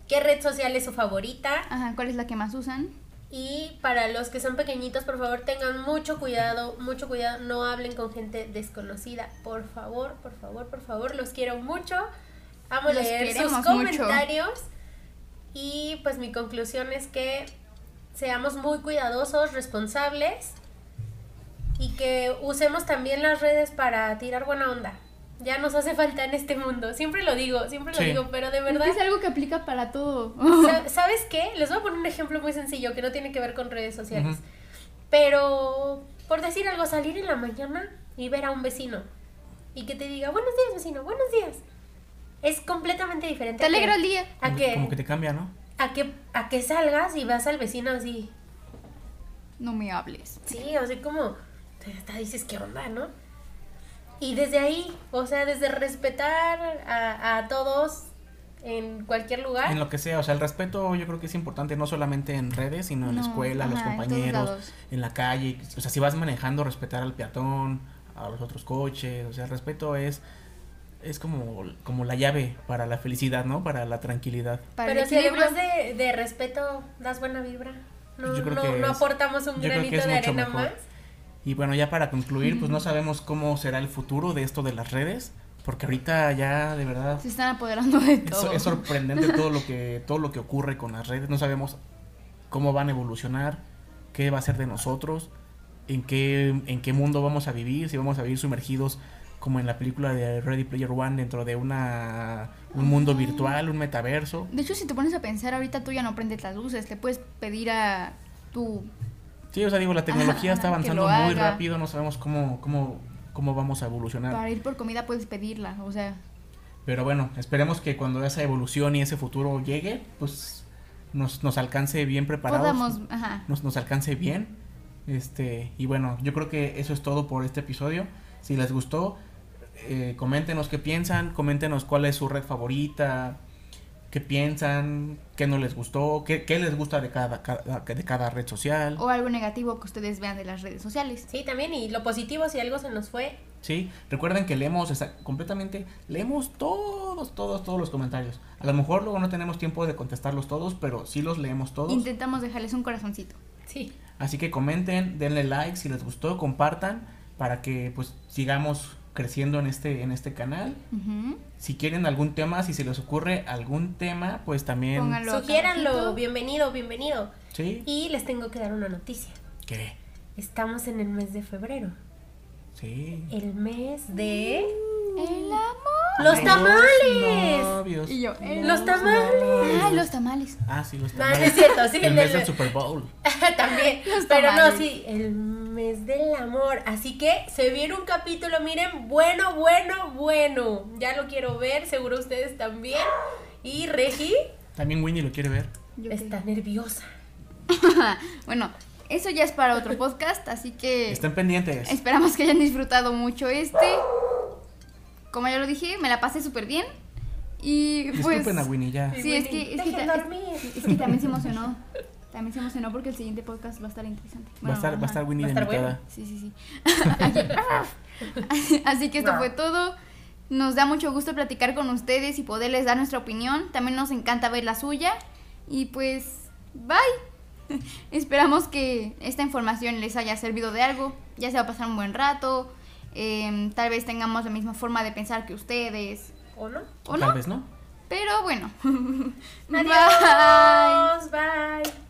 qué red social es su favorita. Ajá, ¿cuál es la que más usan? Y para los que son pequeñitos, por favor, tengan mucho cuidado, mucho cuidado, no hablen con gente desconocida. Por favor, por favor, por favor, los quiero mucho. Amo Los leer sus mucho. comentarios. Y pues mi conclusión es que seamos muy cuidadosos, responsables y que usemos también las redes para tirar buena onda. ya nos hace falta en este mundo. Siempre lo digo, siempre lo Sí. digo, pero de Es verdad. que es algo que aplica para todo. Sa- ¿Sabes qué? Les voy a poner un ejemplo muy sencillo que no tiene que ver con redes sociales. Pero, por decir algo, salir en la mañana y ver a un vecino y que te diga, buenos días, vecino, buenos días. Es completamente diferente. Te alegra el día. A Como, que, como que te cambia, ¿no? A que, a que salgas y vas al vecino así. No me hables. Sí, así como, te, te dices, ¿qué onda, no? Y desde ahí, o sea, desde respetar a, a todos en cualquier lugar. En lo que sea, o sea, el respeto yo creo que es importante no solamente en redes, sino en la escuela, los en compañeros, lados. en la calle. O sea, si vas manejando, respetar al peatón, a los otros coches. O sea, el respeto es es como, como la llave para la felicidad, ¿no? Para la tranquilidad. Para Pero si además de, de respeto das buena vibra, no, Yo creo no, que no es- aportamos un yo creo que granito es de arena mejor. más. Y bueno, ya para concluir, pues no sabemos cómo será el futuro de esto de las redes, porque ahorita ya de verdad Se están apoderando de es, todo. es sorprendente todo lo que todo lo que ocurre con las redes. No sabemos cómo van a evolucionar, qué va a ser de nosotros, en qué en qué mundo vamos a vivir, si vamos a vivir sumergidos como en la película de Ready Player One dentro de una un mundo virtual, un metaverso. De hecho, si te pones a pensar, ahorita tú ya no prendes las luces. Le puedes pedir a tu... Sí, o sea, digo, la tecnología está avanzando muy rápido, no sabemos cómo cómo cómo vamos a evolucionar. Para ir por comida puedes pedirla. O sea, Pero bueno, esperemos que cuando esa evolución y ese futuro llegue, pues nos, nos alcance bien preparados. podamos... Ajá. Nos, nos alcance bien. Este, y bueno, yo creo que eso es todo por este episodio. Si les gustó, eh, coméntenos qué piensan, coméntenos cuál es su red favorita, qué piensan, qué no les gustó, qué, qué les gusta de cada, cada- de cada red social. O algo negativo que ustedes vean de las redes sociales. Sí, también, y lo positivo, si algo se nos fue, Sí, recuerden que leemos esa- completamente, leemos todos, todos, todos los comentarios. A lo mejor luego no tenemos tiempo de contestarlos todos, pero sí los leemos todos. Intentamos dejarles un corazoncito. sí. Así que comenten, denle like si les gustó, compartan para que pues sigamos creciendo en este en este canal. Si quieren algún tema, si se les ocurre algún tema, pues también Pónganlo. Sugiéranlo, bienvenido, bienvenido. sí, Y les tengo que dar una noticia. ¿qué? Estamos en el mes de febrero. Sí. El mes de... El amor. ¡Los tamales! novios. Y yo, ¡Los tamales! Ay, los tamales. Ah, sí, los No, no tamales. es cierto, sí, El el mes del- Super Bowl. También. Los Pero no, tamales. sí, el mes del amor. Así que se viene un capítulo, miren, bueno, bueno, bueno. Ya lo quiero ver, seguro ustedes también. Y Regi También Winnie lo quiere ver. Yo está nerviosa. Bueno, eso ya es para otro podcast, así que Estén pendientes. esperamos que hayan disfrutado mucho este. Como ya lo dije, me la pasé súper bien. Y pues... Disculpen a Winnie ya. Sí, es que, es, que es que también se emocionó. También se emocionó porque el siguiente podcast va a estar interesante. Va a estar, va a estar Winnie Va a de estar. Sí, sí, sí. Así- Así que esto fue todo. Nos da mucho gusto platicar con ustedes y poderles dar nuestra opinión. También nos encanta ver la suya. Y pues, bye. Esperamos que esta información les haya servido de algo. Ya se va a pasar un buen rato. em, tal vez tengamos la misma forma de pensar que ustedes. ¿O no? ¿O Tal no? vez no. Pero bueno. Adiós. Bye.